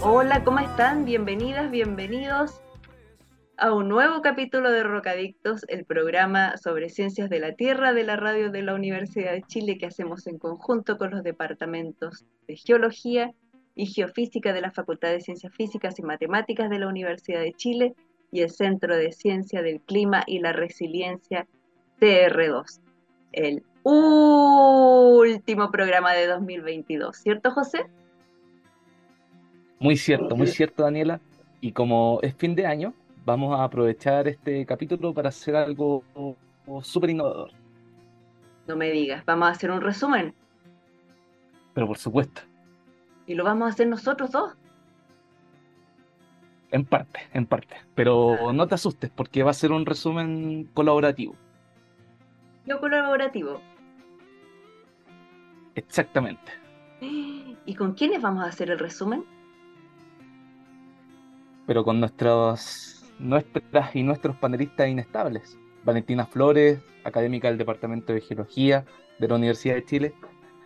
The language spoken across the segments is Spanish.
Hola, ¿cómo están? Bienvenidas, bienvenidos a un nuevo capítulo de Rocadictos, el programa sobre ciencias de la Tierra de la radio de la Universidad de Chile que hacemos en conjunto con los departamentos de Geología y Geofísica de la Facultad de Ciencias Físicas y Matemáticas de la Universidad de Chile y el Centro de Ciencia del Clima y la Resiliencia TR2. El último programa de 2022, ¿cierto José? Muy cierto, muy cierto, Daniela. Y como es fin de año, vamos a aprovechar este capítulo para hacer algo súper innovador. No me digas, vamos a hacer un resumen. Pero por supuesto. ¿Y lo vamos a hacer nosotros dos? En parte, en parte. Pero no te asustes porque va a ser un resumen colaborativo. Yo colaborativo. Exactamente. ¿Y con quiénes vamos a hacer el resumen? Pero con nuestros, nuestras y nuestros panelistas inestables. Valentina Flores, académica del Departamento de Geología de la Universidad de Chile.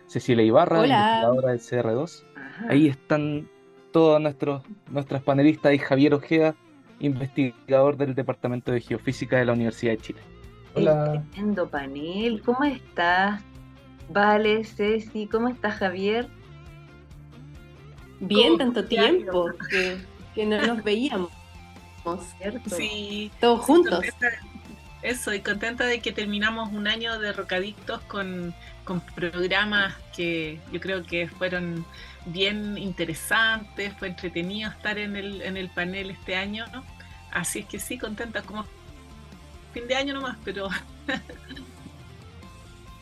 Cecilia Ibarra, investigadora del CR2. Ahí están todos nuestros nuestras panelistas y Javier Ojeda, investigador del Departamento de Geofísica de la Universidad de Chile. Hola. Tremendo panel. ¿Cómo estás? Vale, Ceci, ¿cómo estás, Javier? Bien, tanto tiempo que no nos veíamos. ¿cierto? Sí. Todos juntos. eso, y contenta de que terminamos un año de Rocadictos con, programas que yo creo que fueron bien interesantes, fue entretenido estar en el, en el panel este año, ¿no? Así es que sí, contenta como fin de año nomás, pero...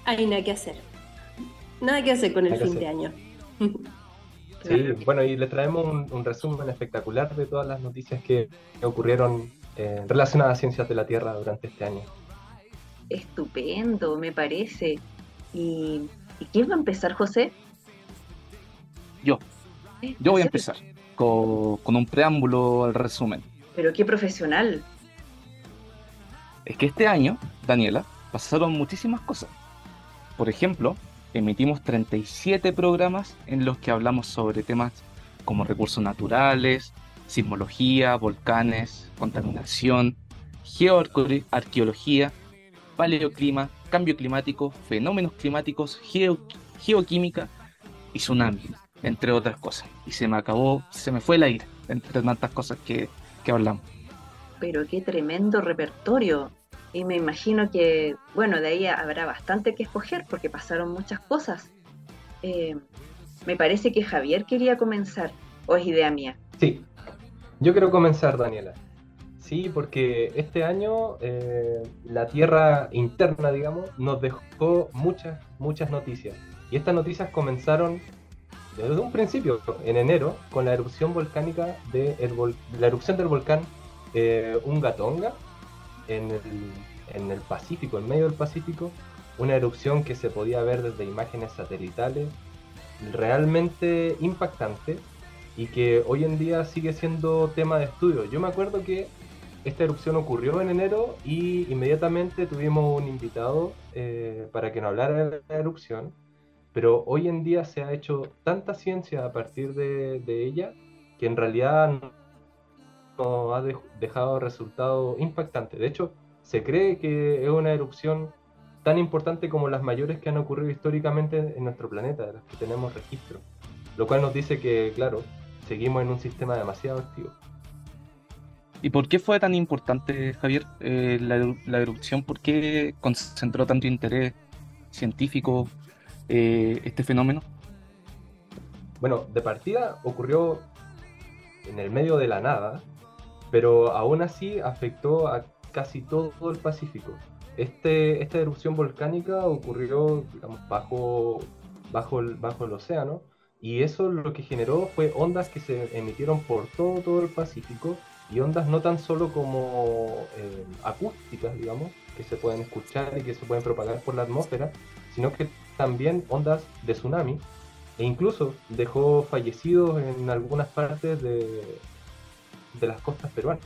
Hay nada que hacer. Nada que hacer con el fin de año. Sí, bueno, y le traemos un, resumen espectacular de todas las noticias que, ocurrieron eh, relacionadas a ciencias de la Tierra durante este año. Estupendo, me parece. ¿Y, quién va a empezar, José? Yo. Yo voy a empezar con, con un preámbulo al resumen. Pero qué profesional. Es que este año, Daniela, pasaron muchísimas cosas. Por ejemplo, emitimos 37 programas en los que hablamos sobre temas como recursos naturales, sismología, volcanes, contaminación, geoarqueología, paleoclima, cambio climático, fenómenos climáticos, geoquímica y tsunami, entre otras cosas. Y se me acabó, se me fue el aire entre tantas cosas que, que hablamos. Pero qué tremendo repertorio. Y me imagino que, bueno, de ahí habrá bastante que escoger porque pasaron muchas cosas. Eh, me parece que Javier quería comenzar, o es idea mía. Sí, yo quiero comenzar, Daniela. Sí, porque este año eh, la Tierra interna, digamos, nos dejó muchas, muchas noticias. Y estas noticias comenzaron desde un principio, en enero, con la erupción volcánica de la erupción del volcán eh, Ungatonga, en el, Pacífico, en medio del Pacífico, una erupción que se podía ver desde imágenes satelitales, realmente impactante y que hoy en día sigue siendo tema de estudio. Yo me acuerdo que esta erupción ocurrió en enero y inmediatamente tuvimos un invitado eh, para que nos hablara de la erupción, pero hoy en día se ha hecho tanta ciencia a partir de, de ella que en realidad ha dejado resultados impactantes. De hecho, se cree que es una erupción tan importante como las mayores que han ocurrido históricamente en nuestro planeta, de las que tenemos registro. Lo cual nos dice que, claro, seguimos en un sistema demasiado activo. ¿Y por qué fue tan importante, Javier, eh, la, erupción? ¿Por qué concentró tanto interés científico eh, este fenómeno? Bueno, de partida ocurrió en el medio de la nada, pero aún así afectó a casi todo el Pacífico. Este, esta erupción volcánica ocurrió bajo, bajo, el, bajo el océano y eso lo que generó fue ondas que se emitieron por todo, todo el Pacífico y ondas no tan solo como eh, acústicas, digamos, que se pueden escuchar y que se pueden propagar por la atmósfera, sino que también ondas de tsunami e incluso dejó fallecidos en algunas partes de, de las costas peruanas.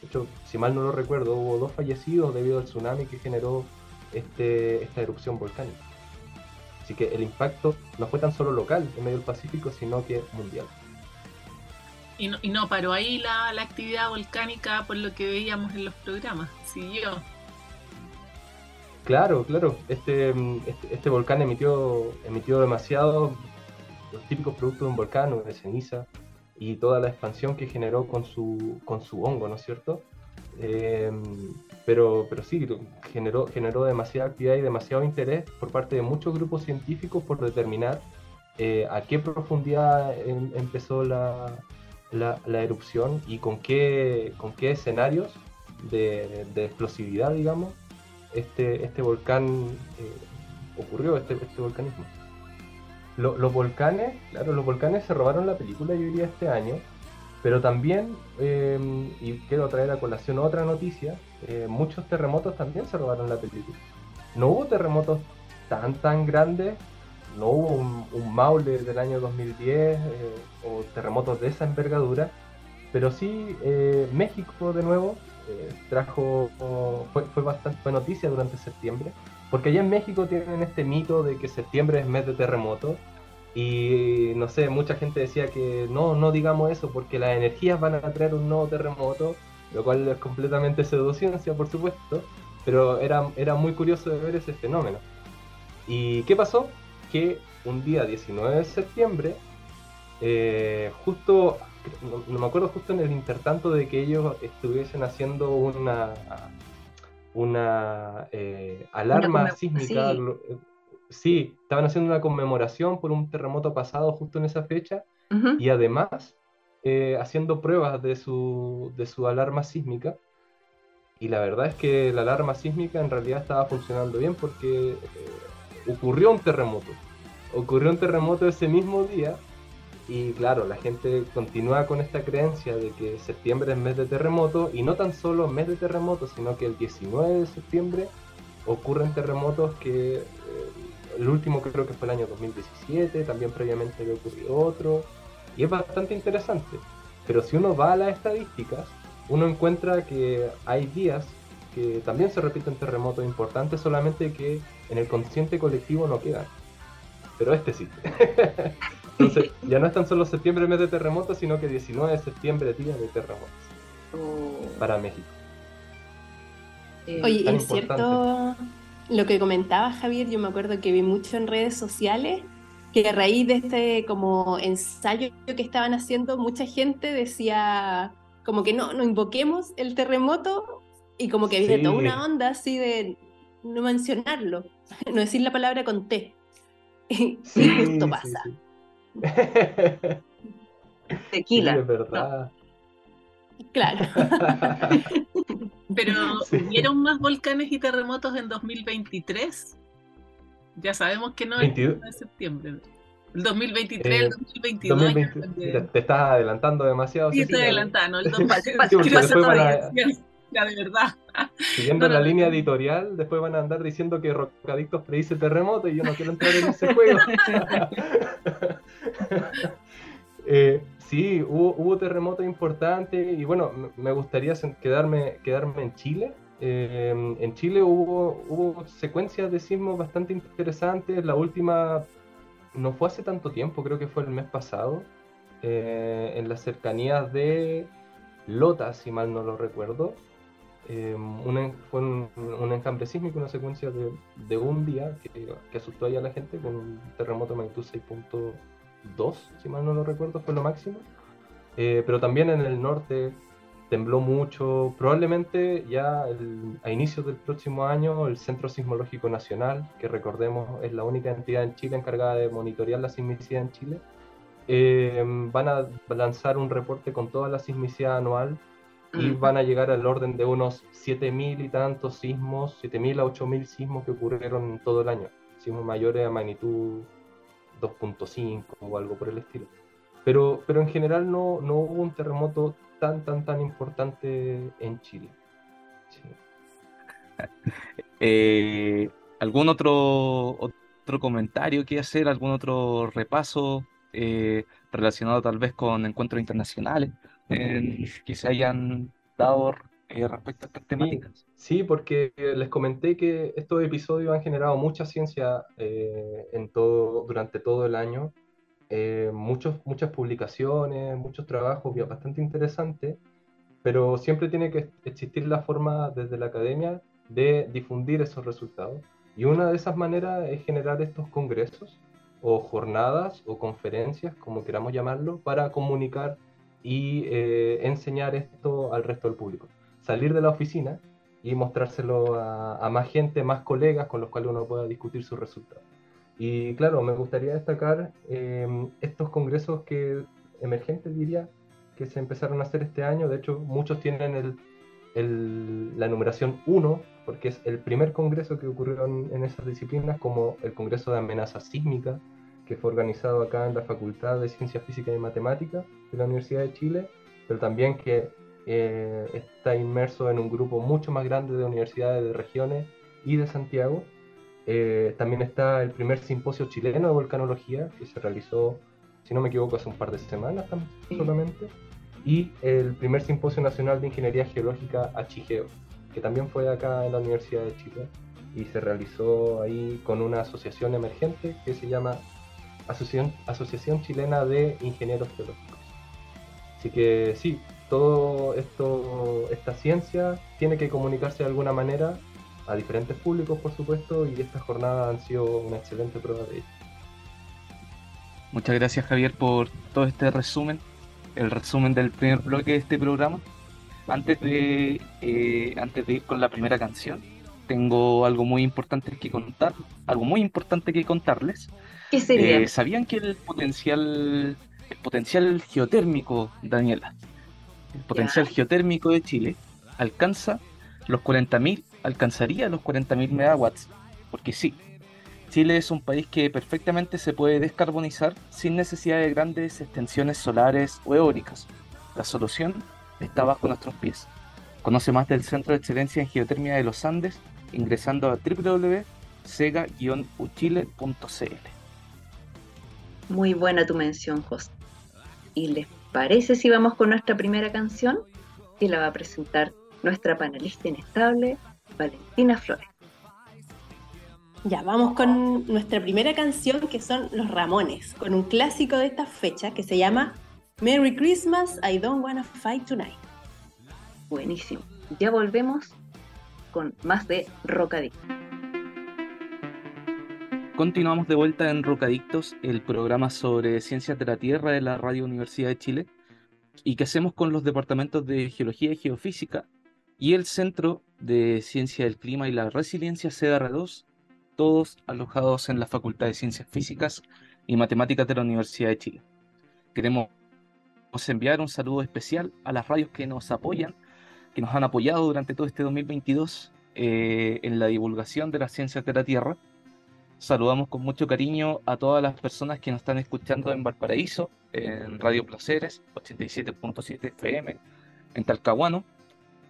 De hecho, si mal no lo recuerdo, hubo dos fallecidos debido al tsunami que generó este, esta erupción volcánica. Así que el impacto no fue tan solo local en medio del Pacífico, sino que mundial. Y no, y no paró ahí la, la, actividad volcánica por lo que veíamos en los programas, siguió. Claro, claro. Este, este, este, volcán emitió, emitió demasiado los típicos productos de un volcán, de ceniza, y toda la expansión que generó con su, con su hongo, ¿no es cierto? Em, pero, pero sí, generó, generó demasiada actividad y demasiado interés por parte de muchos grupos científicos por determinar eh, a qué profundidad em, empezó la, la, erupción y con qué, con qué escenarios de, explosividad, digamos, este, este volcán eh, ocurrió, este, este volcanismo. Los volcanes, claro, los volcanes se robaron la película, yo diría, este año, pero también, em, y quiero traer a colación otra noticia, eh, muchos terremotos también se robaron la película. No hubo terremotos tan, tan grandes no hubo un, Maule del año 2010 eh, o terremotos de esa envergadura, pero sí eh, México de nuevo trajo, fue, fue bastante fue noticia durante septiembre, porque allá en México tienen este mito de que septiembre es mes de terremoto y no sé, mucha gente decía que no, no digamos eso porque las energías van a traer un nuevo terremoto, lo cual es completamente pseudociencia, por supuesto, pero era, era muy curioso de ver ese fenómeno. ¿Y qué pasó? que un día 19 de septiembre, eh, justo, no, me acuerdo justo en el intertanto de que ellos estuviesen haciendo una, una eh, alarma sísmica. Sí. estaban haciendo una conmemoración por un terremoto pasado justo en esa fecha y además eh, haciendo pruebas de su, de su alarma sísmica. Y la verdad es que la alarma sísmica en realidad estaba funcionando bien porque ocurrió un terremoto. Ocurrió un terremoto ese mismo día y claro, la gente continúa con esta creencia de que septiembre es mes de terremoto y no tan solo mes de terremoto, sino que el 19 de septiembre ocurren terremotos que eh, el último creo que fue el año 2017, también previamente había ocurrido otro y es bastante interesante. Pero si uno va a las estadísticas, uno encuentra que hay días que también se repiten terremotos importantes, solamente que en el consciente colectivo no quedan. Pero este sí. Entonces, ya no es tan solo septiembre mes de terremotos, sino que 19 de septiembre día de terremotos. Oh. Para México. Eh, Oye, es cierto lo que comentaba Javier, yo me acuerdo que vi mucho en redes sociales que a raíz de este como ensayo que estaban haciendo, mucha gente decía como que no, no invoquemos el terremoto y como que había toda una onda así de no mencionarlo, no decir la palabra con T. y justo pasa. Tequila. es verdad. Claro. Pero ¿hubieron más volcanes y terremotos en 2023? Ya sabemos que no es de septiembre. El 2023, el 2022. Eh, te, estás adelantando demasiado. Sí, estoy adelantando. El 2023 de verdad. Siguiendo la línea editorial, después van a andar diciendo que Rocadictos predice terremoto y yo no quiero entrar en ese juego. eh, sí, hubo, hubo terremotos importantes y bueno, me gustaría quedarme, quedarme en Chile. Eh, en Chile hubo, hubo secuencias de sismos bastante interesantes. La última no fue hace tanto tiempo, creo que fue el mes pasado, eh, en las cercanías de Lota, si mal no lo recuerdo. Em, fue un, un, enjambre sísmico, una secuencia de, un día que, asustó ahí a la gente con un terremoto magnitud 6.2, si mal no lo recuerdo, fue lo máximo. Eh, pero también en el norte tembló mucho. Probablemente ya a inicios del próximo año el Centro Sismológico Nacional, que recordemos es la única entidad en Chile encargada de monitorear la sismicidad en Chile, em, van a lanzar un reporte con toda la sismicidad anual y van a llegar al orden de unos 7.000 y tantos sismos, 7.000 a 8.000 sismos que ocurrieron todo el año, sismos mayores a magnitud 2.5 o algo por el estilo. Pero, pero en general no, no hubo un terremoto tan, tan, tan importante en Chile. Eh, ¿Algún otro, otro comentario que hacer? ¿Algún otro repaso eh, relacionado tal vez con encuentros internacionales que se hayan dado respecto a estas temáticas? Sí, porque les comenté que estos episodios han generado mucha ciencia en todo, durante todo el año eh, muchos, muchas publicaciones, muchos trabajos bastante interesantes, pero siempre tiene que existir la forma desde la academia de difundir esos resultados. Y una de esas maneras es generar estos congresos o jornadas o conferencias, como queramos llamarlo, para comunicar y eh, enseñar esto al resto del público. Salir de la oficina y mostrárselo a, más gente, más colegas con los cuales uno pueda discutir sus resultados. Y claro, me gustaría destacar em, estos congresos que emergentes, diría, que se empezaron a hacer este año. De hecho, muchos tienen el, la numeración 1, porque es el primer congreso que ocurrió en, esas disciplinas, como el Congreso de Amenaza Sísmica, que fue organizado acá en la Facultad de Ciencias Físicas y Matemáticas de la Universidad de Chile, pero también que eh, está inmerso en un grupo mucho más grande de universidades de regiones y de Santiago, eh, también está el primer simposio chileno de volcanología que se realizó, si no me equivoco, hace un par de semanas solamente. Y el primer simposio nacional de ingeniería geológica Achigeo, que también fue acá en la Universidad de Chile y se realizó ahí con una asociación emergente que se llama Asociación, asociación Chilena de Ingenieros Geológicos. Así que sí, todo esto, esta ciencia tiene que comunicarse de alguna manera a diferentes públicos, por supuesto, y estas jornadas han sido una excelente prueba de ello. Muchas gracias Javier por todo este resumen, el resumen del primer bloque de este programa. Antes de, eh, antes de ir con la primera canción, tengo algo muy importante que contar, algo muy importante que contarles. ¿Qué sería? Eh, ¿Sabían que el potencial, el potencial geotérmico, Daniela, el potencial geotérmico de Chile alcanza los 40.000 alcanzaría los 40.000 megawatts, porque sí, Chile es un país que perfectamente se puede descarbonizar sin necesidad de grandes extensiones solares o eólicas. La solución está bajo nuestros pies. Conoce más del Centro de Excelencia en Geotermia de los Andes ingresando a www.sega-uchile.cl. Muy buena tu mención, José. ¿Y les parece si vamos con nuestra primera canción? Que la va a presentar nuestra panelista inestable, Valentina Flores. Ya, vamos con nuestra primera canción que son Los Ramones, con un clásico de esta fecha que se llama Merry Christmas, I Don't Wanna Fight Tonight. Buenísimo. Ya volvemos con más de Rocadictos. Continuamos de vuelta en Rocadictos, el programa sobre ciencias de la Tierra de la Radio Universidad de Chile, y que hacemos con los departamentos de Geología y Geofísica y el Centro de Ciencia del Clima y la Resiliencia CDR2, todos alojados en la Facultad de Ciencias Físicas y Matemáticas de la Universidad de Chile. Queremos enviar un saludo especial a las radios que nos apoyan, que nos han apoyado durante todo este 2022 eh, en la divulgación de las ciencias de la Tierra. Saludamos con mucho cariño a todas las personas que nos están escuchando en Valparaíso, en Radio Placeres 87.7 FM, en Talcahuano,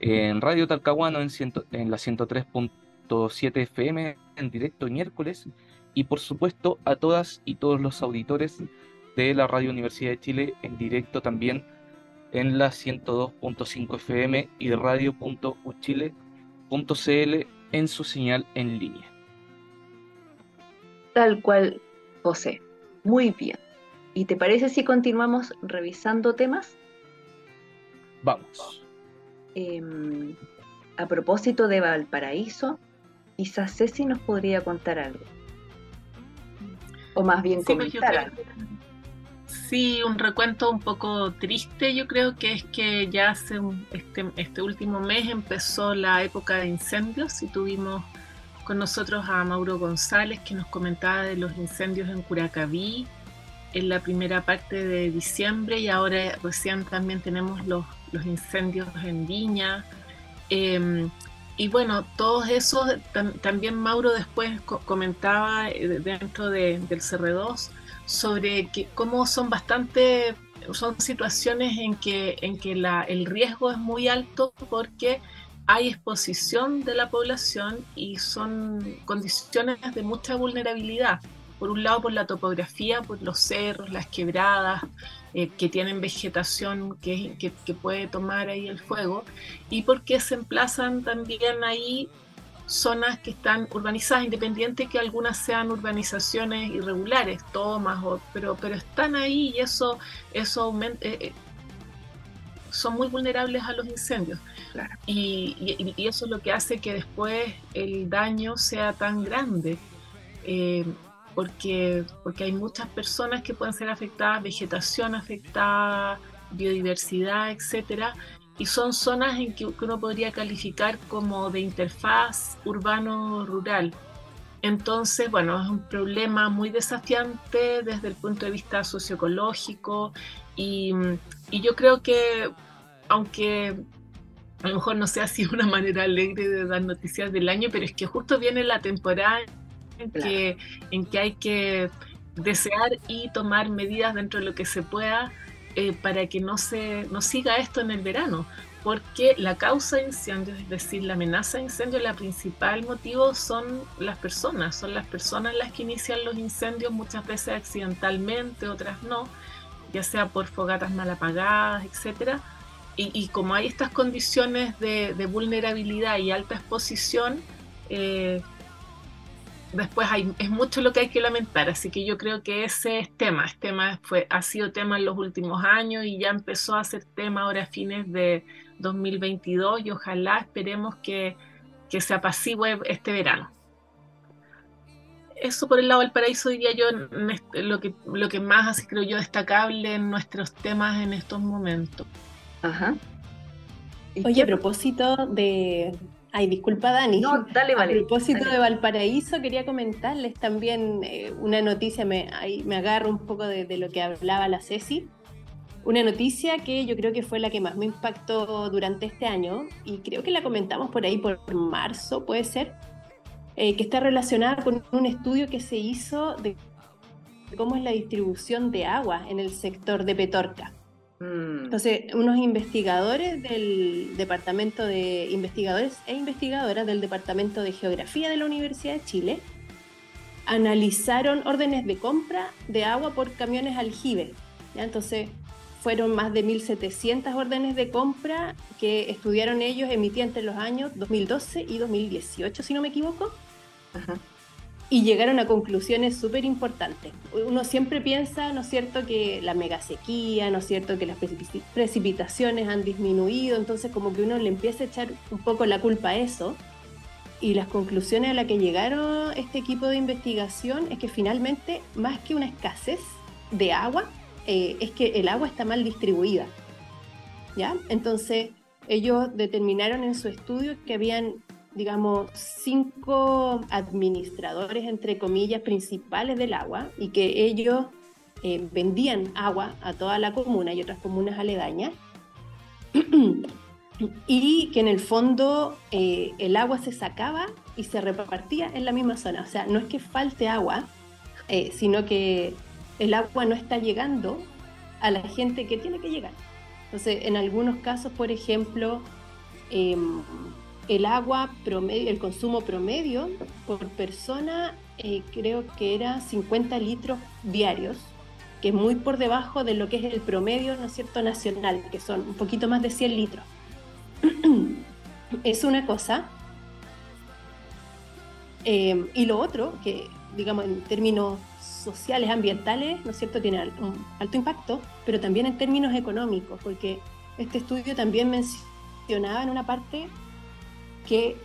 en Radio Talcahuano en, en la 103.7 FM en directo miércoles y por supuesto a todas y todos los auditores de la Radio Universidad de Chile en directo también en la 102.5 FM y radio.uchile.cl en su señal en línea. Tal cual, José. Muy bien. ¿Y te parece si continuamos revisando temas? Vamos. Em, a propósito de Valparaíso, quizás Ceci nos podría contar algo. O más bien sí, pues, comentar algo. Sí, un recuento un poco triste, yo creo que es que ya hace este, este último mes empezó la época de incendios y tuvimos con nosotros a Mauro González que nos comentaba de los incendios en Curacaví en la primera parte de diciembre y ahora recién también tenemos los los incendios en Viña. Em, y bueno, todos esos, también Mauro después comentaba eh, dentro del CR2 sobre que cómo son bastante son situaciones en que, en que la, el riesgo es muy alto porque hay exposición de la población y son condiciones de mucha vulnerabilidad. Por un lado, por la topografía, por los cerros, las quebradas, eh, que tienen vegetación que, puede tomar ahí el fuego, y porque se emplazan también ahí zonas que están urbanizadas, independiente que algunas sean urbanizaciones irregulares, tomas, o, pero, pero están ahí y eso, eso aumenta, eh, eh, son muy vulnerables a los incendios. Y, y, eso es lo que hace que después el daño sea tan grande. Eh, porque, porque hay muchas personas que pueden ser afectadas, vegetación afectada, biodiversidad, etcétera, y son zonas en que uno podría calificar como de interfaz urbano-rural. Entonces, bueno, es un problema muy desafiante desde el punto de vista socioecológico y, y yo creo que, aunque a lo mejor no sea así una manera alegre de dar noticias del año, pero es que justo viene la temporada en que, en que hay que desear y tomar medidas dentro de lo que se pueda eh, para que no, se, no siga esto en el verano, porque la causa de incendios, es decir, la amenaza de incendios, la principal motivo son las personas, son las personas las que inician los incendios, muchas veces accidentalmente, otras no, ya sea por fogatas mal apagadas, etcétera. Y, como hay estas condiciones de, vulnerabilidad y alta exposición, eh, después hay, es mucho lo que hay que lamentar, así que yo creo que ese es tema, este tema fue, ha sido tema en los últimos años y ya empezó a ser tema ahora a fines de 2022 y ojalá esperemos que, que se apacigüe este verano. Eso por el lado del paraíso diría yo lo que, lo que más así creo yo destacable en nuestros temas en estos momentos. Ajá. Oye, a propósito de, Ay, disculpa Dani. No, dale, vale. A propósito de Valparaíso, quería comentarles también eh, una noticia, me, ahí me agarro un poco de, lo que hablaba la Ceci. Una noticia que yo creo que fue la que más me impactó durante este año y creo que la comentamos por ahí por marzo, puede ser, eh, que está relacionada con un estudio que se hizo de cómo es la distribución de agua en el sector de Petorca. Mm. Entonces, unos investigadores del Departamento de Investigadores e Investigadoras del Departamento de Geografía de la Universidad de Chile analizaron órdenes de compra de agua por camiones aljibe. Entonces, fueron más de 1.700 órdenes de compra que estudiaron ellos, emitían entre los años 2012 y 2018, si no me equivoco. Ajá y llegaron a conclusiones súper importantes. Uno siempre piensa, ¿no es cierto?, que la mega sequía, ¿no es cierto?, que las precipitaciones han disminuido, entonces como que uno le empieza a echar un poco la culpa a eso. Y las conclusiones a las que llegaron este equipo de investigación es que finalmente, más que una escasez de agua, eh, es que el agua está mal distribuida. ¿Ya? Entonces, ellos determinaron en su estudio que habían digamos, cinco administradores, entre comillas, principales del agua y que ellos eh, vendían agua a toda la comuna y otras comunas aledañas. y que en el fondo eh, el agua se sacaba y se repartía en la misma zona. O sea, no es que falte agua, eh, sino que el agua no está llegando a la gente que tiene que llegar. Entonces, en algunos casos, por ejemplo, em, el agua promedio, el consumo promedio por persona eh, creo que era 50 litros diarios, que es muy por debajo de lo que es el promedio, ¿no es cierto?, nacional, que son un poquito más de 100 litros. es una cosa. Em, y lo otro, que digamos en términos sociales, ambientales, ¿no es cierto?, tiene un alto impacto, pero también en términos económicos, porque este estudio también mencionaba en una parte que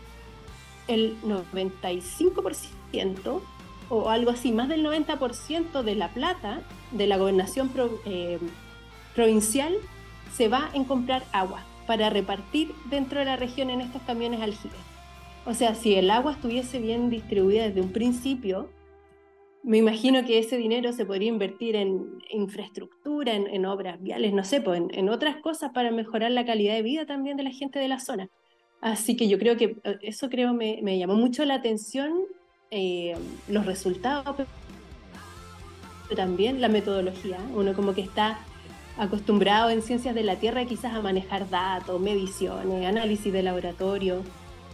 el 95% o algo así, más del 90% de la plata de la gobernación eh, provincial se va en comprar agua para repartir dentro de la región en estos camiones aljibes. O sea, si el agua estuviese bien distribuida desde un principio, me imagino que ese dinero se podría invertir en infraestructura, en, obras viales, no sé, pues, en, otras cosas para mejorar la calidad de vida también de la gente de la zona. Así que yo creo que eh, eso creo me, llamó mucho la atención, eh, los resultados, pero también la metodología. Uno como que está acostumbrados en ciencias de la Tierra quizás a manejar datos, mediciones, análisis de laboratorio,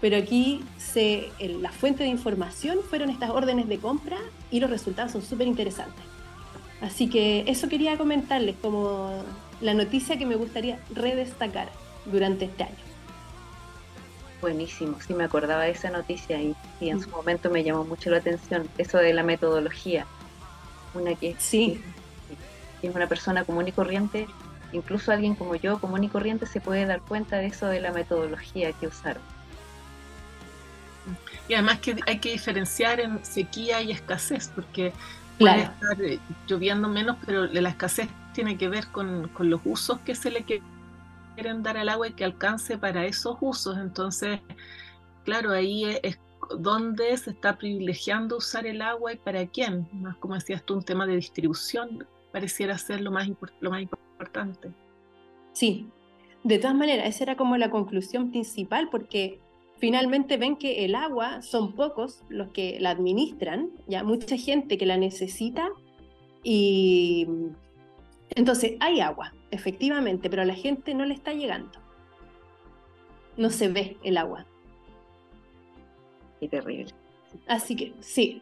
pero aquí se, la fuente de información fueron estas órdenes de compra y los resultados son súper interesantes. Así que eso quería comentarles como la noticia que me gustaría redestacar durante este año. Buenísimo, sí me acordaba de esa noticia y, y en su mm. momento me llamó mucho la atención eso de la metodología. Una que sí. es una persona común y corriente, incluso alguien como yo, común y corriente, se puede dar cuenta de eso de la metodología que usaron. Y además que hay que diferenciar en sequía y escasez, porque puede estar eh, lloviendo menos, pero la escasez tiene que ver con, con los usos que se le quieren dar al agua y que alcance para esos usos. Entonces, claro, ahí es, donde se está privilegiando usar el agua y para quién. Más como decías tú, un tema de distribución pareciera ser lo más, lo más importante. Sí, de todas maneras, esa era como la conclusión principal, porque finalmente ven que el agua son pocos los que la administran, ya mucha gente que la necesita y entonces hay agua, efectivamente, pero a la gente no le está llegando. No se ve el agua. Y terrible. Así que sí,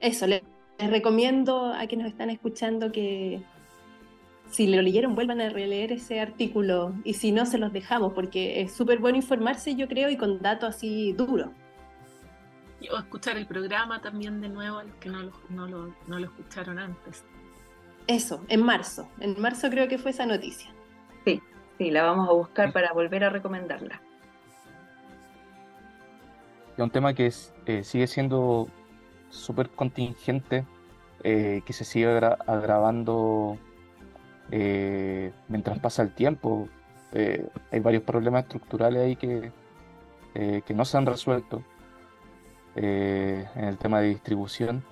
eso, les, recomiendo a quienes nos están escuchando que si lo leyeron vuelvan a releer ese artículo y si no se los dejamos porque es súper bueno informarse yo creo y con datos así duros. O escuchar el programa también de nuevo, los que no lo, no lo escucharon antes. Eso, en marzo. En marzo creo que fue esa noticia. Sí, sí, la vamos a buscar para volver a recomendarla. Es un tema que eh, sigue siendo súper contingente, eh, que se sigue agravando eh, mientras pasa el tiempo. hay varios problemas estructurales ahí que, que no se han resuelto en el tema de distribución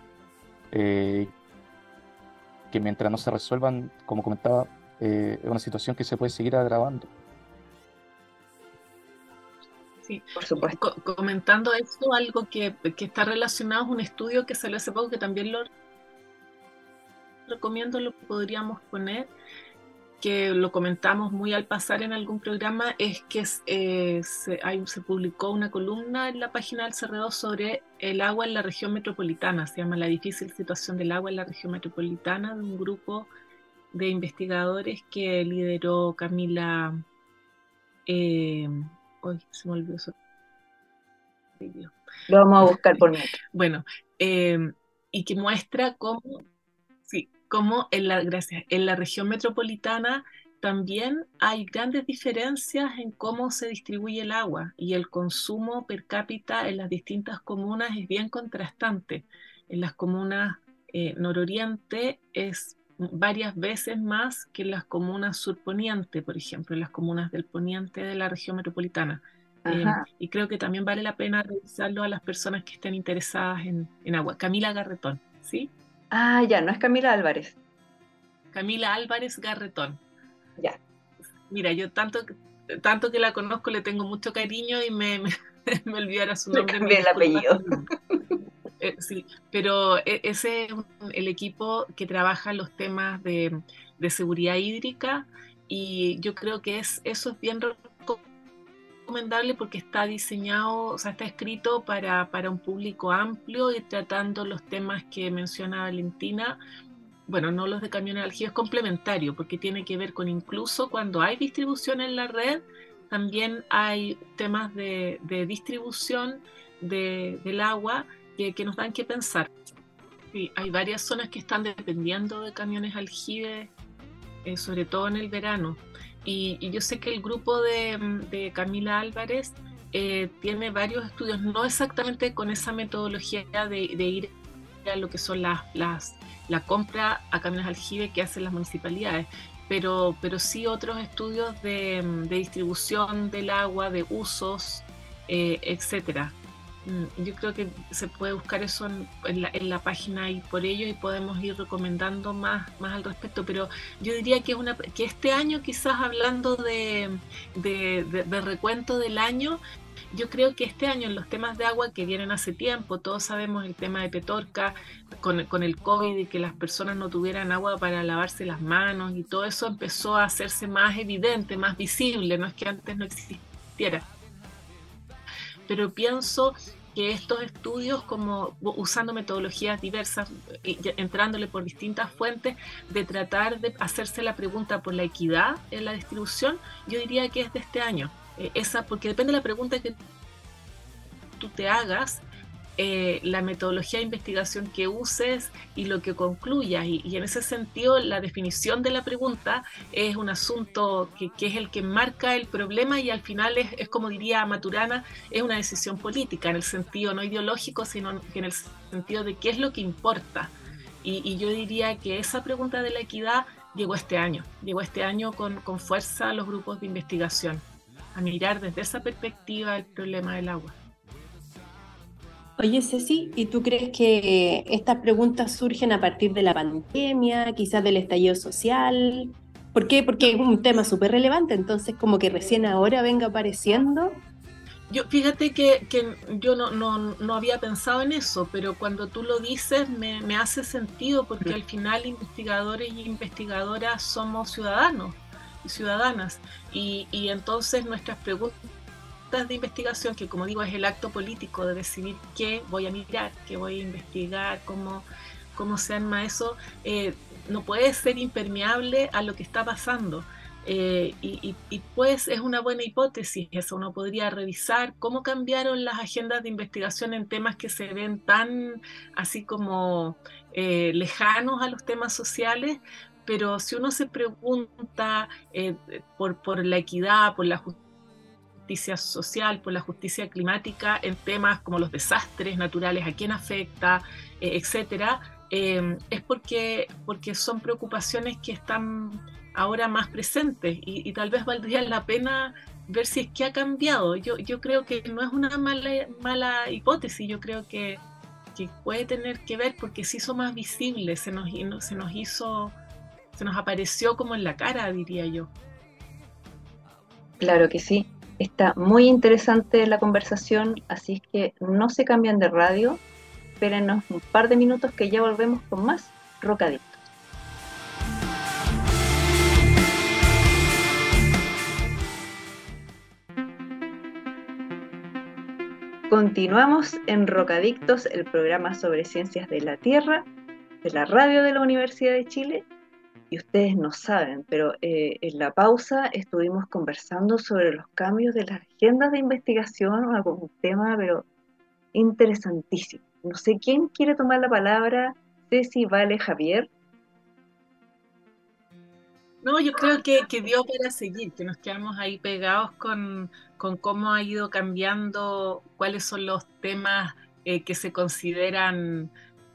que mientras no se resuelvan, como comentaba, eh, es una situación que se puede seguir agravando. Sí, por supuesto. comentando esto, algo que, que, está relacionado es un estudio que salió hace poco que también lo recomiendo, lo podríamos poner, que lo comentamos muy al pasar en algún programa, es que eh, se, se, publicó una columna en la página del CR2 sobre el agua en la región metropolitana, se llama La difícil situación del agua en la región metropolitana, de un grupo de investigadores que lideró Camila... Eh, se me olvidó eso. Lo vamos a buscar por mí. Bueno, eh, y que muestra cómo como en la, gracias, en la región metropolitana también hay grandes diferencias en cómo se distribuye el agua y el consumo per cápita en las distintas comunas es bien contrastante. En las comunas eh, nororiente es varias veces más que en las comunas surponiente, por ejemplo, en las comunas del poniente de la región metropolitana. Eh, y creo que también vale la pena revisarlo a las personas que estén interesadas en, en agua. Camila Garretón, ¿sí? Ah, ya, no es Camila Álvarez. Camila Álvarez Garretón. Ya. Mira, yo tanto, tanto que la conozco le tengo mucho cariño y me, me, me olvidara su nombre. Me el apellido. Eh, sí, pero e, ese es el equipo que trabaja los temas de, de, seguridad hídrica y yo creo que es, eso es bien recomendable porque está diseñado, o sea, está escrito para, para un público amplio y tratando los temas que menciona Valentina. Bueno, no los de camiones aljibe, es complementario porque tiene que ver con incluso cuando hay distribución en la red, también hay temas de, de distribución de, del agua que, que, nos dan que pensar. Sí, hay varias zonas que están dependiendo de camiones aljibes, eh, sobre todo en el verano. Y, yo sé que el grupo de, Camila Álvarez eh, tiene varios estudios, no exactamente con esa metodología de, ir a lo que son las, las, la compra a camiones aljibe que hacen las municipalidades, pero, pero sí otros estudios de, distribución del agua, de usos, eh, etcétera. Mm, yo creo que se puede buscar eso en, la, página y por ello y podemos ir recomendando más, más al respecto. Pero yo diría que, una, que este año, quizás hablando de, de, recuento del año, yo creo que este año en los temas de agua que vienen hace tiempo, todos sabemos el tema de Petorca, con, con, el COVID y que las personas no tuvieran agua para lavarse las manos y todo eso empezó a hacerse más evidente, más visible, no es que antes no existiera pero pienso que estos estudios, como usando metodologías diversas, entrándole por distintas fuentes, de tratar de hacerse la pregunta por la equidad en la distribución, yo diría que es de este año. Eh, esa, porque depende de la pregunta que tú te hagas, eh, la metodología de investigación que uses y lo que concluyas. Y, en ese sentido, la definición de la pregunta es un asunto que, es el que marca el problema y al final es, como diría Maturana, es una decisión política, en el sentido no ideológico, sino en el sentido de qué es lo que importa. Y, yo diría que esa pregunta de la equidad llegó este año, llegó este año con, con fuerza a los grupos de investigación, a mirar desde esa perspectiva el problema del agua. Oye, Ceci, ¿y tú crees que estas preguntas surgen a partir de la pandemia, quizás del estallido social? ¿Por qué? Porque es un tema súper relevante, entonces como que recién ahora venga apareciendo. Yo, fíjate que, yo no, no, había pensado en eso, pero cuando tú lo dices me, hace sentido porque al final investigadores y investigadoras somos ciudadanos y ciudadanas y, y entonces nuestras preguntas de investigación, que como digo es el acto político de decidir qué voy a mirar, qué voy a investigar, cómo, cómo se arma eso, eh, no puede ser impermeable a lo que está pasando. Eh, y, pues es una buena hipótesis eso, uno podría revisar cómo cambiaron las agendas de investigación en temas que se ven tan así como eh, lejanos a los temas sociales, pero si uno se pregunta por, por la equidad, por la justicia, justicia social, por la justicia climática en temas como los desastres naturales, a quién afecta, eh, etcétera, eh, es porque, porque son preocupaciones que están ahora más presentes y, tal vez valdría la pena ver si es que ha cambiado. Yo, yo creo que no es una mala, mala hipótesis, yo creo que, que puede tener que ver porque se hizo más visible, se nos, se nos hizo, se nos apareció como en la cara, diría yo. Claro que sí. Está muy interesante la conversación, así que no se cambian de radio. Espérenos un par de minutos que ya volvemos con más Rocadictos. Continuamos en Rocadictos, el programa sobre ciencias de la Tierra de la radio de la Universidad de Chile y ustedes no saben, pero eh, en la pausa estuvimos conversando sobre los cambios de las agendas de investigación, algún tema, pero interesantísimo. No sé quién quiere tomar la palabra, Ceci, Vale, Javier. No, yo creo que, dio para seguir, que nos quedamos ahí pegados con, con cómo ha ido cambiando, cuáles son los temas eh, que se consideran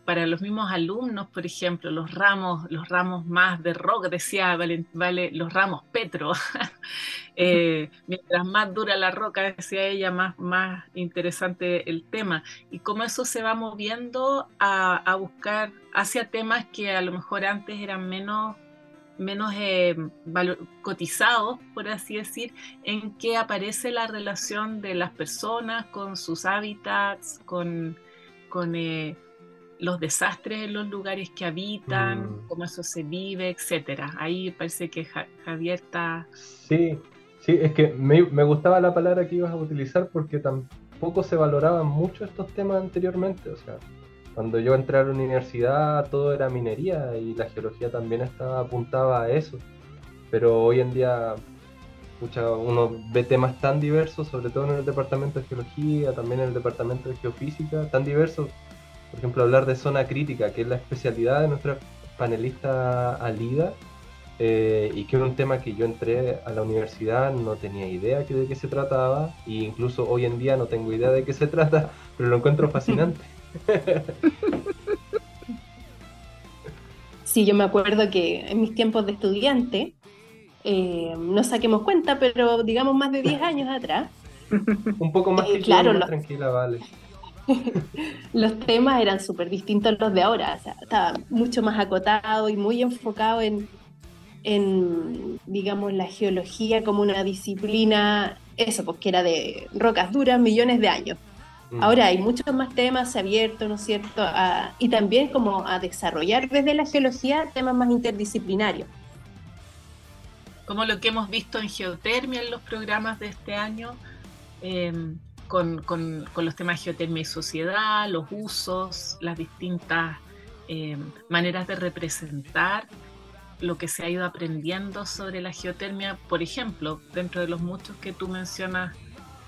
para los mismos alumnos, por ejemplo, los ramos, los ramos más de rock, decía vale, vale los ramos Petro, eh, mientras más dura la roca, decía ella, más, más interesante el tema, y cómo eso se va moviendo a, buscar hacia temas que a lo mejor antes eran menos menos eh, cotizados, por así decir, en que aparece la relación de las personas con sus hábitats, con, con eh, los desastres en los lugares que habitan, mm. cómo eso se vive, etcétera. Ahí parece que Javier está... Sí, sí, es que me, gustaba la palabra que ibas a utilizar porque tampoco se valoraban mucho estos temas anteriormente. O sea, cuando yo entré a la universidad todo era minería y la geología también estaba apuntaba a eso. Pero hoy en día uno ve temas tan diversos, sobre todo en el departamento de geología, también en el departamento de geofísica, tan diversos por ejemplo, hablar de zona crítica, que es la especialidad de nuestra panelista Alida, eh, y que era un tema que yo entré a la universidad, no tenía idea de qué se trataba, e incluso hoy en día no tengo idea de qué se trata, pero lo encuentro fascinante. Sí, yo me acuerdo que en mis tiempos de estudiante, eh, no saquemos cuenta, pero digamos más de 10 años atrás. un poco más eh, claro, tranquila, vale. los temas eran súper distintos a los de ahora, o sea, estaba mucho más acotado y muy enfocado en, en, digamos, la geología como una disciplina, eso, porque era de rocas duras millones de años. Mm. Ahora hay muchos más temas abiertos, ¿no es cierto? y también como a desarrollar desde la geología temas más interdisciplinarios. Como lo que hemos visto en geotermia en los programas de este año, em, con, con, los temas geotermia y sociedad, los usos, las distintas em, maneras de representar lo que se ha ido aprendiendo sobre la geotermia, por ejemplo, dentro de los muchos que tú mencionas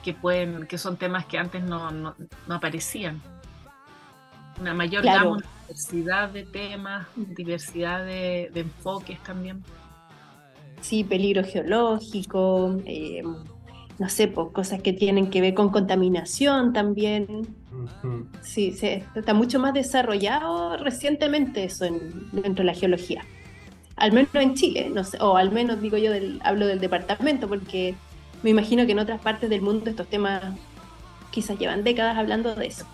que pueden, que son temas que antes no, no, aparecían. Una mayor diversidad de temas, diversidad de, enfoques también. Sí, peligro geológico, eh, no sé, pues, cosas que tienen que ver con contaminación también. Sí, está mucho más desarrollado recientemente eso dentro de la geología. Al menos en Chile, no sé, o al menos digo yo, del, hablo del departamento, porque me imagino que en otras partes del mundo estos temas quizás llevan décadas hablando de eso.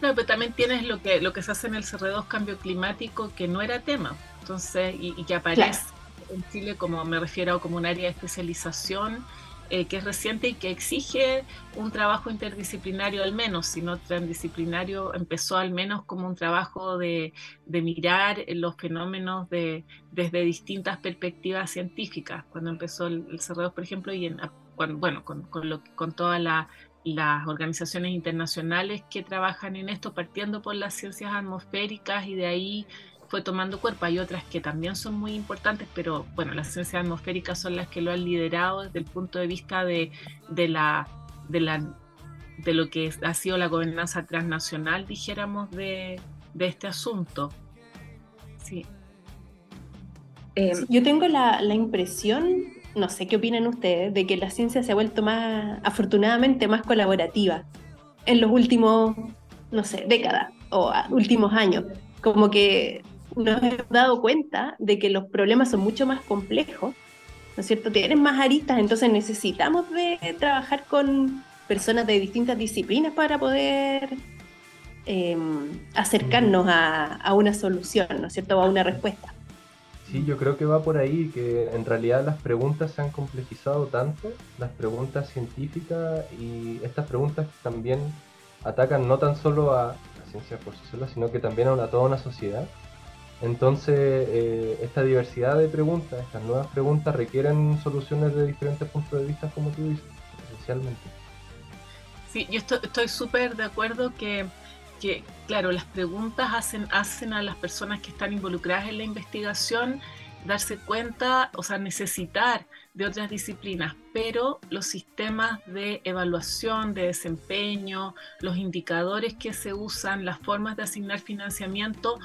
No, pero también tienes lo que, lo que se hace en el CR2 cambio climático, que no era tema, entonces, y, que aparece en Chile como me refiero como un área de especialización eh, que es reciente y que exige un trabajo interdisciplinario al menos, si no transdisciplinario, empezó al menos como un trabajo de, mirar los fenómenos de, desde distintas perspectivas científicas, cuando empezó el, el CR2, por ejemplo, y en, bueno, con, con, todas las organizaciones internacionales que trabajan en esto, partiendo por las ciencias atmosféricas y de ahí fue tomando cuerpo. Hay otras que también son muy importantes, pero bueno, las ciencias atmosféricas son las que lo han liderado desde el punto de vista de, la, de, la, de lo que ha sido la gobernanza transnacional, dijéramos, de, este asunto. Sí. Eh, yo tengo la, la impresión, no sé qué opinan ustedes, de que la ciencia se ha vuelto más, afortunadamente, más colaborativa en los últimos, no sé, décadas o últimos años. Como que nos hemos dado cuenta de que los problemas son mucho más complejos, ¿no es cierto? Tienen más aristas, entonces necesitamos de trabajar con personas de distintas disciplinas para poder em, acercarnos a, una solución, ¿no es cierto? A una respuesta. Sí, yo creo que va por ahí, que en realidad las preguntas se han complejizado tanto, las preguntas científicas y estas preguntas también atacan no tan solo a la ciencia por sí sola, sino que también a, toda una sociedad entonces, eh, esta diversidad de preguntas, estas nuevas preguntas requieren soluciones de diferentes puntos de vista, como tú dices, esencialmente. Sí, yo estoy súper de acuerdo que, que, claro, las preguntas hacen, hacen a las personas que están involucradas en la investigación darse cuenta, o sea, necesitar de otras disciplinas, pero los sistemas de evaluación, de desempeño, los indicadores que se usan, las formas de asignar financiamiento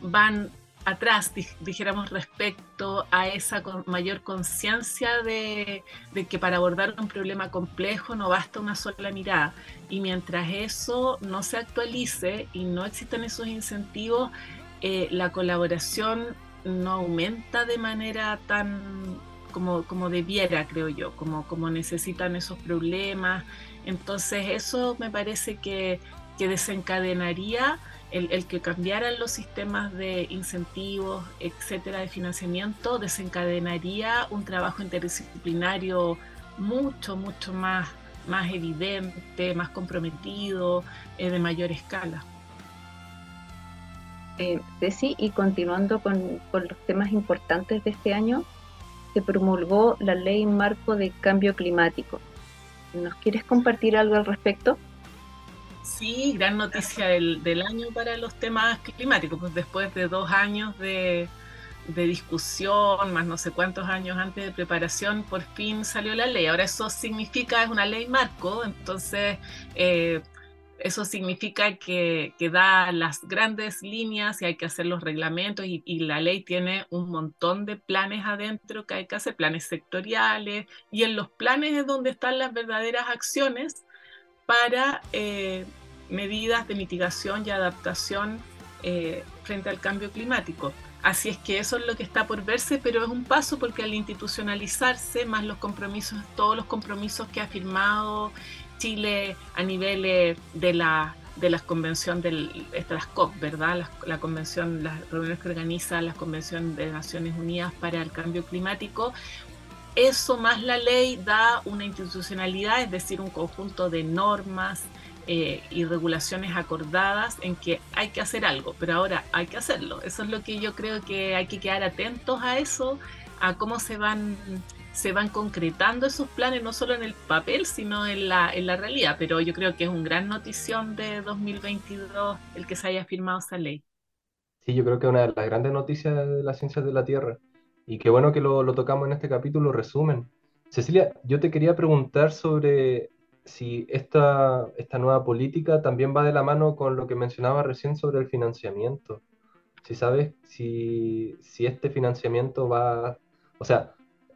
van atrás, dijéramos, respecto a esa mayor conciencia de, que para abordar un problema complejo no basta una sola mirada. Y mientras eso no se actualice y no existan esos incentivos, eh, la colaboración no aumenta de manera tan como, como debiera, creo yo, como, como necesitan esos problemas. Entonces eso me parece que, que desencadenaría el, que cambiaran los sistemas de incentivos, etcétera, de financiamiento, desencadenaría un trabajo interdisciplinario mucho, mucho más, más evidente, más comprometido, eh, de mayor escala. Eh, Ceci, y continuando con, con los temas importantes de este año, se promulgó la ley marco de cambio climático. ¿Nos quieres compartir algo al respecto? Sí, gran noticia del, del, año para los temas climáticos, pues después de dos años de, discusión, más no sé cuántos años antes de preparación, por fin salió la ley. Ahora eso significa, es una ley marco, entonces eh, eso significa que, que, da las grandes líneas y hay que hacer los reglamentos y, y, la ley tiene un montón de planes adentro que hay que hacer, planes sectoriales, y en los planes es donde están las verdaderas acciones para eh, medidas de mitigación y adaptación eh, frente al cambio climático. Así es que eso es lo que está por verse, pero es un paso porque al institucionalizarse, más los compromisos, todos los compromisos que ha firmado Chile a nivel de la de las convenciones de las COP, ¿verdad? La, convención, las reuniones que organiza la Convención de Naciones Unidas para el Cambio Climático. Eso más la ley da una institucionalidad, es decir, un conjunto de normas eh, y regulaciones acordadas en que hay que hacer algo, pero ahora hay que hacerlo. Eso es lo que yo creo que hay que quedar atentos a eso, a cómo se van se van concretando esos planes no solo en el papel, sino en la, en la realidad. Pero yo creo que es un gran notición de 2022 el que se haya firmado esa ley. Sí, yo creo que una de las grandes noticias de las ciencias de la Tierra. Y qué bueno que lo, tocamos en este capítulo resumen. Cecilia, yo te quería preguntar sobre si esta, esta nueva política también va de la mano con lo que mencionaba recién sobre el financiamiento. Si sabes si, si este financiamiento va, o sea,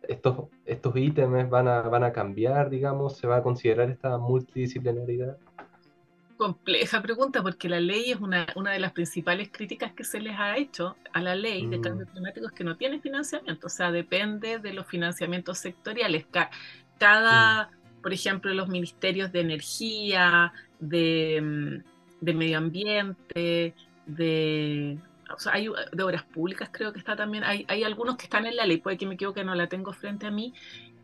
estos, estos ítems van a, van a cambiar, digamos, se va a considerar esta multidisciplinaridad. Compleja pregunta, porque la ley es una, una de las principales críticas que se les ha hecho a la ley de mm. cambio climático, es que no tiene financiamiento, o sea, depende de los financiamientos sectoriales. Cada, mm. por ejemplo, los ministerios de energía, de, mm, de medio ambiente, de o sea, hay de obras públicas creo que está también, hay, hay algunos que están en la ley, puede que me equivoque, no la tengo frente a mí,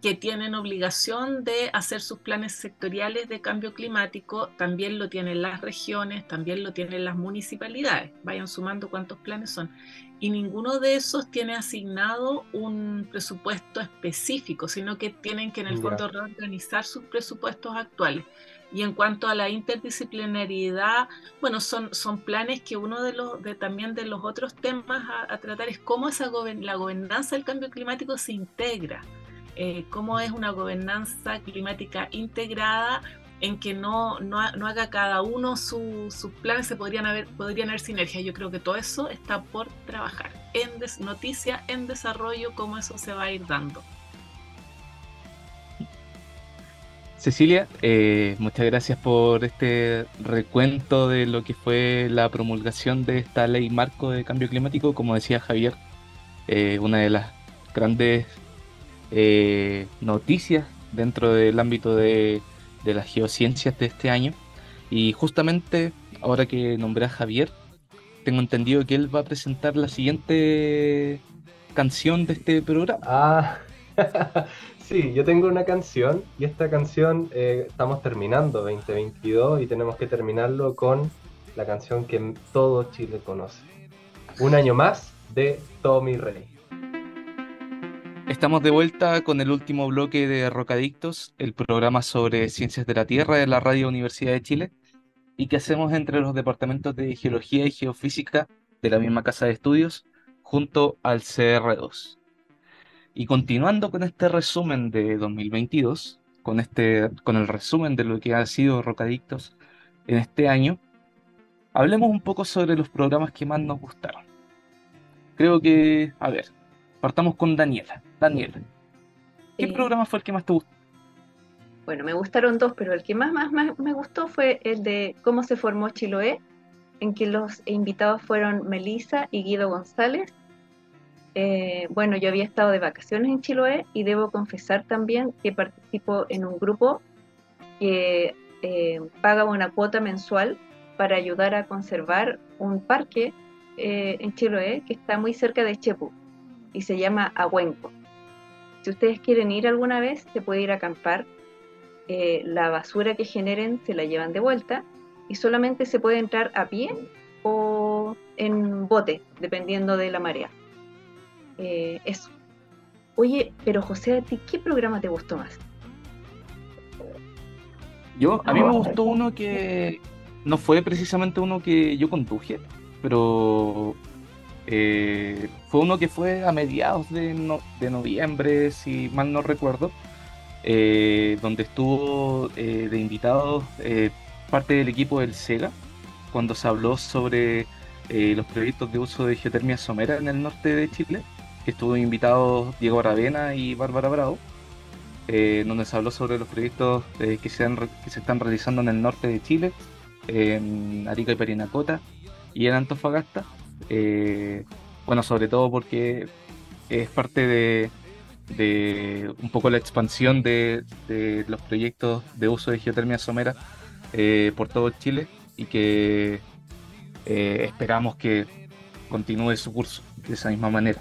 que tienen obligación de hacer sus planes sectoriales de cambio climático, también lo tienen las regiones, también lo tienen las municipalidades, vayan sumando cuántos planes son. Y ninguno de esos tiene asignado un presupuesto específico, sino que tienen que en el fondo reorganizar sus presupuestos actuales. Y en cuanto a la interdisciplinariedad, bueno, son, son planes que uno de los de, también de los otros temas a, tratar es cómo esa la gobernanza del cambio climático se integra, eh, cómo es una gobernanza climática integrada en que no, no, haga cada uno sus planes, se podrían haber, podrían haber sinergias. Yo creo que todo eso está por trabajar en noticia, en desarrollo, cómo eso se va a ir dando. Cecilia, eh, muchas gracias por este recuento de lo que fue la promulgación de esta ley marco de cambio climático. Como decía Javier, eh, una de las grandes eh, noticias dentro del ámbito de, las geociencias de este año. Y justamente ahora que nombré a Javier, tengo entendido que él va a presentar la siguiente canción de este programa. Ah, Sí, yo tengo una canción y esta canción eh, estamos terminando 2022 y tenemos que terminarlo con la canción que todo Chile conoce. Un año más de Tommy Rey. Estamos de vuelta con el último bloque de Rocadictos, el programa sobre ciencias de la Tierra de la Radio Universidad de Chile y que hacemos entre los departamentos de Geología y Geofísica de la misma casa de estudios junto al CR2. Y continuando con este resumen de 2022, con, este, con el resumen de lo que ha sido Rocadictos en este año, hablemos un poco sobre los programas que más nos gustaron. Creo que, a ver, partamos con Daniela. Daniela, ¿qué programa fue el que más te gustó? Bueno, me gustaron dos, pero el que más, más, más me gustó fue el de cómo se formó Chiloé, en que los invitados fueron Melissa y Guido González, eh, bueno, yo había estado de vacaciones en Chiloé y debo confesar también que participo en un grupo que eh, paga una cuota mensual para ayudar a conservar un parque eh, en Chiloé que está muy cerca de Chepu y se llama Ahuenco. Si ustedes quieren ir alguna vez, se puede ir a acampar. la basura que generen se la llevan de vuelta y solamente se puede entrar a pie o en bote, dependiendo de la marea. Eh, eso. Oye, pero José, ¿a ti qué programa te gustó más? Yo, a mí me gustó uno que no fue precisamente uno que yo conduje, pero eh, fue uno que fue a mediados de, noviembre, si mal no recuerdo, eh, donde estuvo de invitados parte del equipo del SEGA, cuando se habló sobre los proyectos de uso de geotermia somera en el norte de Chile estuvo invitado Diego Aravena y Bárbara Bravo, eh, donde se habló sobre los proyectos eh, que, se que se están realizando en el norte de Chile, en Arica y Perinacota y en Antofagasta. Eh, bueno, sobre todo porque es parte de, de un poco la expansión de, los proyectos de uso de geotermia somera eh, por todo Chile y que eh, esperamos que continúe su curso de esa misma manera.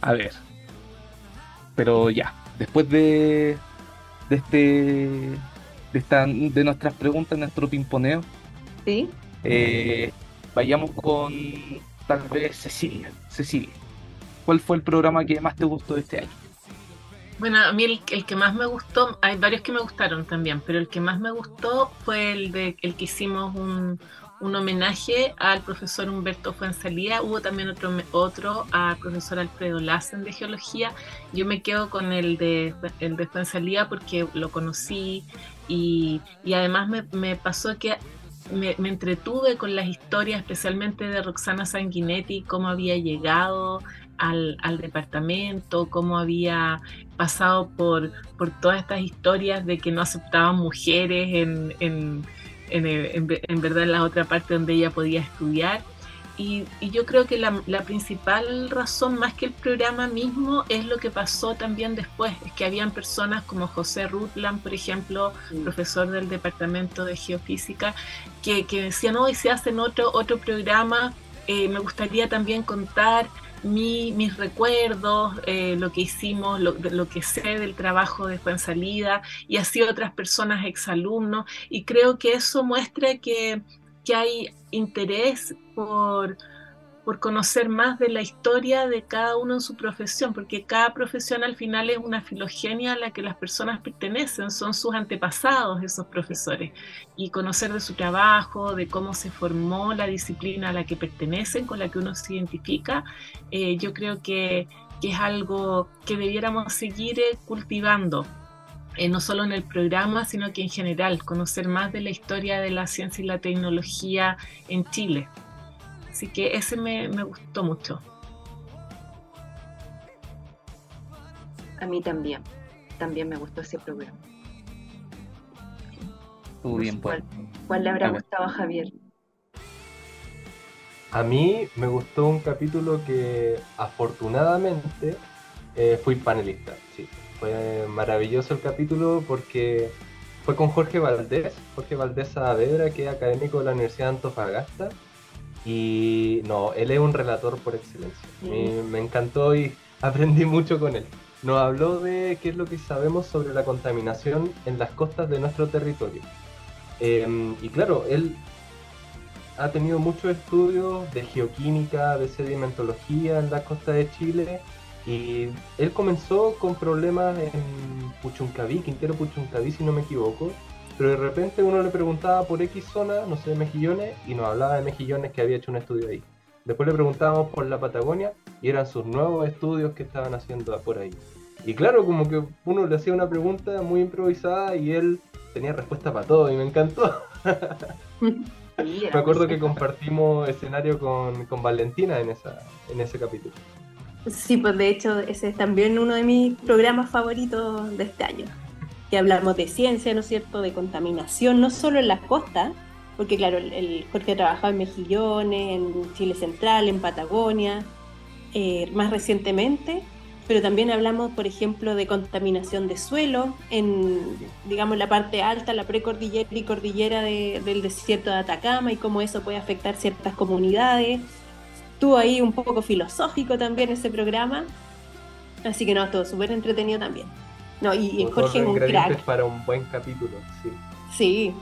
A ver, pero ya, después de, de este de, esta, de nuestras preguntas, nuestro pimponeo, ¿Sí? Eh, vayamos con tal vez Cecilia. Cecilia, ¿cuál fue el programa que más te gustó de este año? Bueno, a mí el, que más me gustó, hay varios que me gustaron también, pero el que más me gustó fue el de el que hicimos un, un homenaje al profesor Humberto Fuensalía. Hubo también otro, otro al profesor Alfredo Lassen de geología. Yo me quedo con el de, el de Fuensalía porque lo conocí y, y además me, me, pasó que me, entretuve con las historias, especialmente de Roxana Sanguinetti, cómo había llegado al, departamento, cómo había pasado por, por todas estas historias de que no aceptaban mujeres en, en en, verdad en la otra parte donde ella podía estudiar. Y, yo creo que la, principal razón, más que el programa mismo, es lo que pasó también después. Es que habían personas como José Rutland, por ejemplo, profesor del Departamento de Geofísica, que, que decían, hoy se hacen otro, otro programa, eh, me gustaría también contar mis recuerdos, eh, lo que hicimos, lo, lo, que sé del trabajo de Juan Salida y así otras personas exalumnos. Y creo que eso muestra que, que hay interés por, por conocer más de la historia de cada uno en su profesión, porque cada profesión al final es una filogenia a la que las personas pertenecen, son sus antepasados esos profesores, y conocer de su trabajo, de cómo se formó la disciplina a la que pertenecen, con la que uno se identifica, eh, yo creo que, es algo que debiéramos seguir eh, cultivando. Eh, no solo en el programa, sino que en general, conocer más de la historia de la ciencia y la tecnología en Chile. Así que ese me, gustó mucho. A mí también, también me gustó ese programa. Muy bien, pues. ¿Cuál, le habrá gustado a Javier? A mí me gustó un capítulo que afortunadamente eh, fui panelista. Sí, fue maravilloso el capítulo porque fue con Jorge Valdés, Jorge Valdés Saavedra, que es académico de la Universidad de Antofagasta y no, él es un relator por excelencia. Me, encantó y aprendí mucho con él. Nos habló de qué es lo que sabemos sobre la contaminación en las costas de nuestro territorio. Em, y claro, él ha tenido muchos estudios de geoquímica, de sedimentología en la costa de Chile. Y él comenzó con problemas en Puchuncaví, Quintero Puchuncaví, si no me equivoco, pero de repente uno le preguntaba por X zona, no sé, de mejillones, y nos hablaba de mejillones que había hecho un estudio ahí. Después le preguntábamos por la Patagonia y eran sus nuevos estudios que estaban haciendo por ahí. Y claro, como que uno le hacía una pregunta muy improvisada y él tenía respuesta para todo y me encantó. me acuerdo que compartimos escenario con, con, Valentina en, esa, en ese capítulo. Sí, pues de hecho ese es también uno de mis programas favoritos de este año que hablamos de ciencia, ¿no es cierto?, de contaminación, no solo en las costas, porque claro, el, Jorge trabajaba en Mejillones, en Chile Central, en Patagonia, eh, más recientemente, pero también hablamos, por ejemplo, de contaminación de suelo en, digamos, la parte alta, la precordillera y cordillera del desierto de Atacama y cómo eso puede afectar ciertas comunidades. Estuvo ahí un poco filosófico también ese programa, así que no, todo súper entretenido también. No, y, Jorge es un crack. para un buen capítulo, sí. Sí.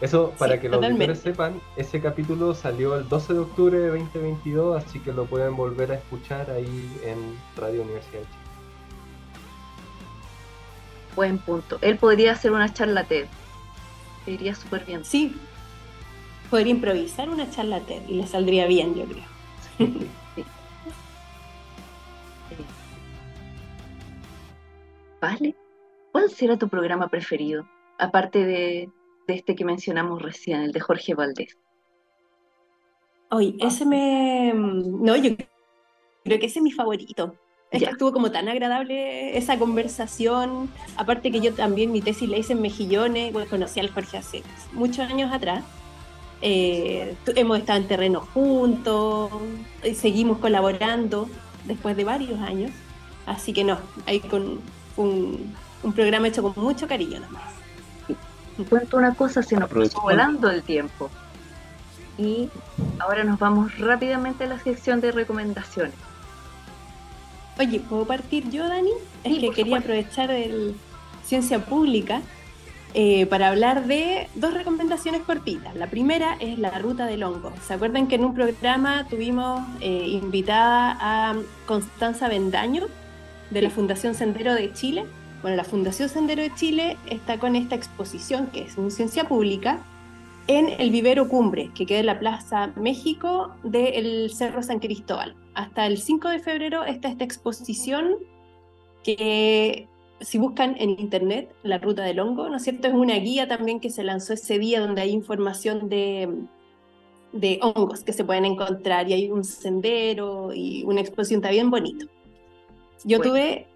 Eso, para que los lectores sepan, ese capítulo salió el 12 de octubre de 2022, así que lo pueden volver a escuchar ahí en Radio Universidad de Chile. Buen punto. Él podría hacer una charla TED. iría súper bien. Sí. Podría improvisar una charla TED y le saldría bien, yo creo. Vale. ¿Cuál será tu programa preferido? Aparte de, este que mencionamos recién, el de Jorge Valdés. Oye, ese me. No, yo creo que ese es mi favorito. Es que estuvo como tan agradable esa conversación. Aparte que yo también mi tesis la hice en Mejillones, conocí al Jorge hace muchos años atrás. Eh, hemos estado en terreno juntos, seguimos colaborando después de varios años. Así que no, hay con un, programa hecho con mucho cariño nomás. Cuento una cosa, se nos pasó volando el tiempo. Y ahora nos vamos rápidamente a la sección de recomendaciones. Oye, ¿puedo partir yo, Dani? Es que quería aprovechar el Ciencia Pública eh, para hablar de dos recomendaciones cortitas. La primera es la ruta del hongo. ¿Se acuerdan que en un programa tuvimos eh, invitada a Constanza Bendaño de la Fundación Sendero de Chile? Bueno, la Fundación Sendero de Chile está con esta exposición, que es una ciencia pública, en el vivero Cumbre, que queda en la Plaza México del Cerro San Cristóbal. Hasta el 5 de febrero está esta exposición que si buscan en internet la ruta del hongo, ¿no es cierto? Es una guía también que se lanzó ese día donde hay información de, de hongos que se pueden encontrar y hay un sendero y una exposición, está bien bonito. Yo tuve,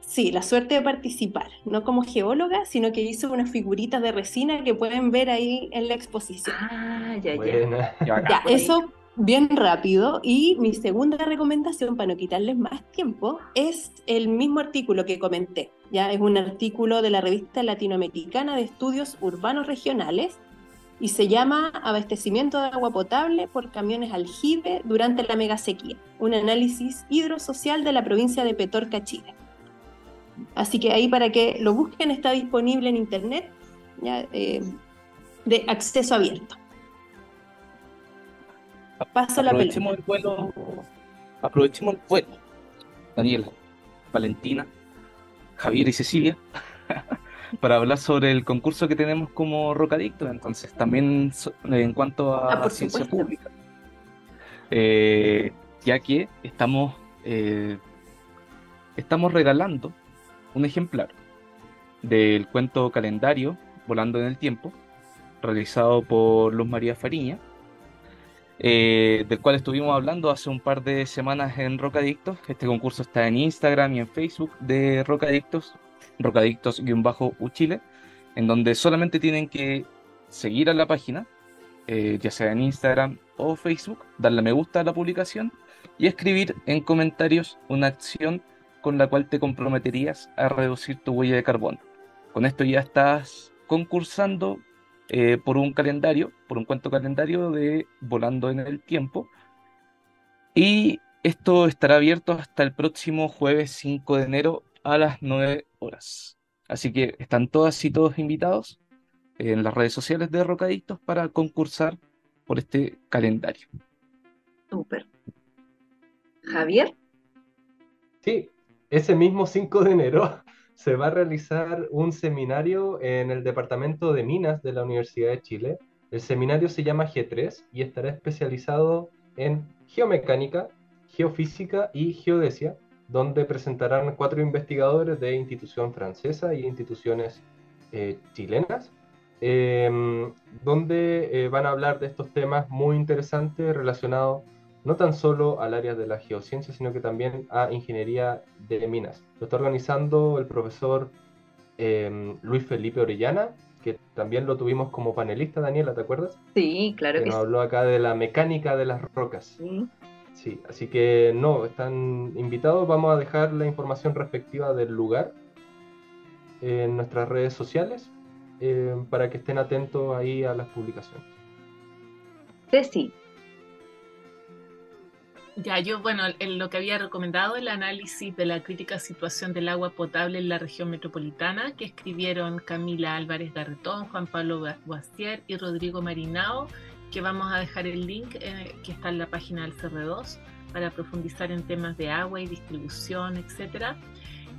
sí, la suerte de participar, no como geóloga, sino que hice unas figuritas de resina que pueden ver ahí en la exposición. Ah, ya, ya. Ya, eso bien rápido. Y mi segunda recomendación, para no quitarles más tiempo, es el mismo artículo que comenté. Ya es un artículo de la revista latinoamericana de estudios urbanos regionales y se llama Abastecimiento de agua potable por camiones aljibe durante la mega sequía, un análisis hidrosocial de la provincia de Petorca, Chile. Así que ahí para que lo busquen está disponible en internet ya, eh, de acceso abierto. Paso aprovechemos el vuelo, aprovechemos el vuelo, Daniela, Valentina, Javier y Cecilia, para hablar sobre el concurso que tenemos como Rocadicto, entonces también en cuanto a, ah, ciencia pública, eh, ya que estamos, eh, estamos regalando un ejemplar del cuento calendario Volando en el Tiempo, realizado por Luz María Fariña, eh, del cual estuvimos hablando hace un par de semanas en Rocadictos. Este concurso está en Instagram y en Facebook de Rocadictos, Rocadictos-Uchile, en donde solamente tienen que seguir a la página, eh, ya sea en Instagram o Facebook, darle me gusta a la publicación y escribir en comentarios una acción con la cual te comprometerías a reducir tu huella de carbono. Con esto ya estás concursando eh, por un calendario, por un cuento calendario de Volando en el Tiempo. Y esto estará abierto hasta el próximo jueves 5 de enero a las 9 horas. Así que están todas y todos invitados en las redes sociales de Rocadictos para concursar por este calendario. Súper. Javier. Sí, ese mismo 5 de enero se va a realizar un seminario en el Departamento de Minas de la Universidad de Chile. El seminario se llama G3 y estará especializado en geomecánica, geofísica y geodesia, donde presentarán cuatro investigadores de institución francesa y instituciones eh, chilenas, em, donde eh, van a hablar de estos temas muy interesantes relacionados no tan solo al área de la geociencia, sino que también a ingeniería de minas. Lo está organizando el profesor em, Luis Felipe Orellana, que también lo tuvimos como panelista, Daniela, ¿te acuerdas? Sí, claro que, que nos habló acá de la mecánica de las rocas. Sí. Sí, así que no, están invitados. Vamos a dejar la información respectiva del lugar en nuestras redes sociales em, para que estén atentos ahí a las publicaciones. Sí, ya, yo, bueno, en lo que había recomendado, el análisis de la crítica situación del agua potable en la región metropolitana, que escribieron Camila Álvarez Garretón, Juan Pablo Guastier y Rodrigo Marinao, que vamos a dejar el link eh, que está en la página del CR2 para profundizar en temas de agua y distribución, etcétera.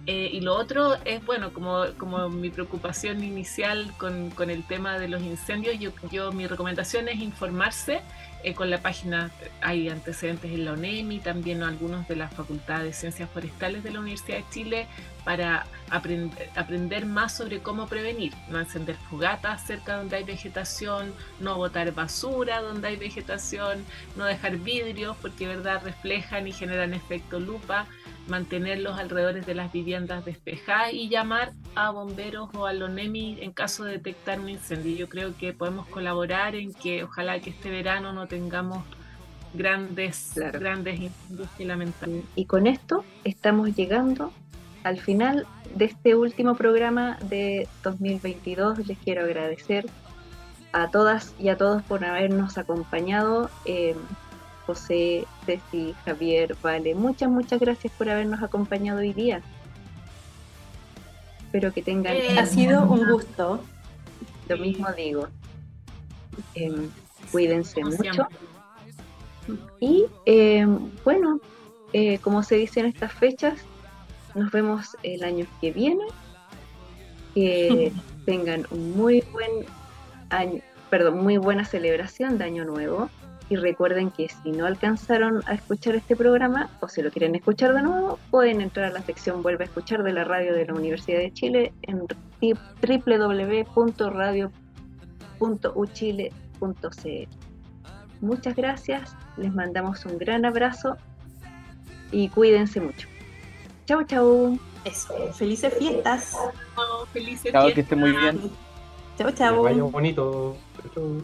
Eh, y lo otro es, bueno, como, como mi preocupación inicial con, con el tema de los incendios, yo, yo mi recomendación es informarse eh, con la página hay antecedentes en la ONEMI, también algunos de la Facultad de Ciencias Forestales de la Universidad de Chile para aprender más sobre cómo prevenir, no encender fogatas cerca donde hay vegetación, no botar basura donde hay vegetación, no dejar vidrios porque verdad reflejan y generan efecto lupa, mantener los alrededores de las viviendas despejadas y llamar a bomberos o al ONEMI en caso de detectar un incendio. Yo creo que podemos colaborar en que ojalá que este verano no tengamos grandes, grandes y lamentables. Y con esto estamos llegando al final de este último programa de 2022. Les quiero agradecer a todas y a todos por habernos acompañado. Eh, José, Ceci, Javier, Vale, muchas, muchas gracias por habernos acompañado hoy día. Espero que tengan... Eh, ha sido un gusto. Lo mismo digo. Em, cuídense mucho. Y em, bueno, eh, como se dice en estas fechas, nos vemos el año que viene. Que tengan un muy buen año, perdón, muy buena celebración de Año Nuevo. Y recuerden que si no alcanzaron a escuchar este programa o si lo quieren escuchar de nuevo, pueden entrar a la sección Vuelve a escuchar de la radio de la Universidad de Chile en www.radio.uchile.cl. Muchas gracias, les mandamos un gran abrazo y cuídense mucho. Chau, chau. Eso, felices fiestas. felices chao, que esté muy bien. Chau, chau. Bonito. Chau.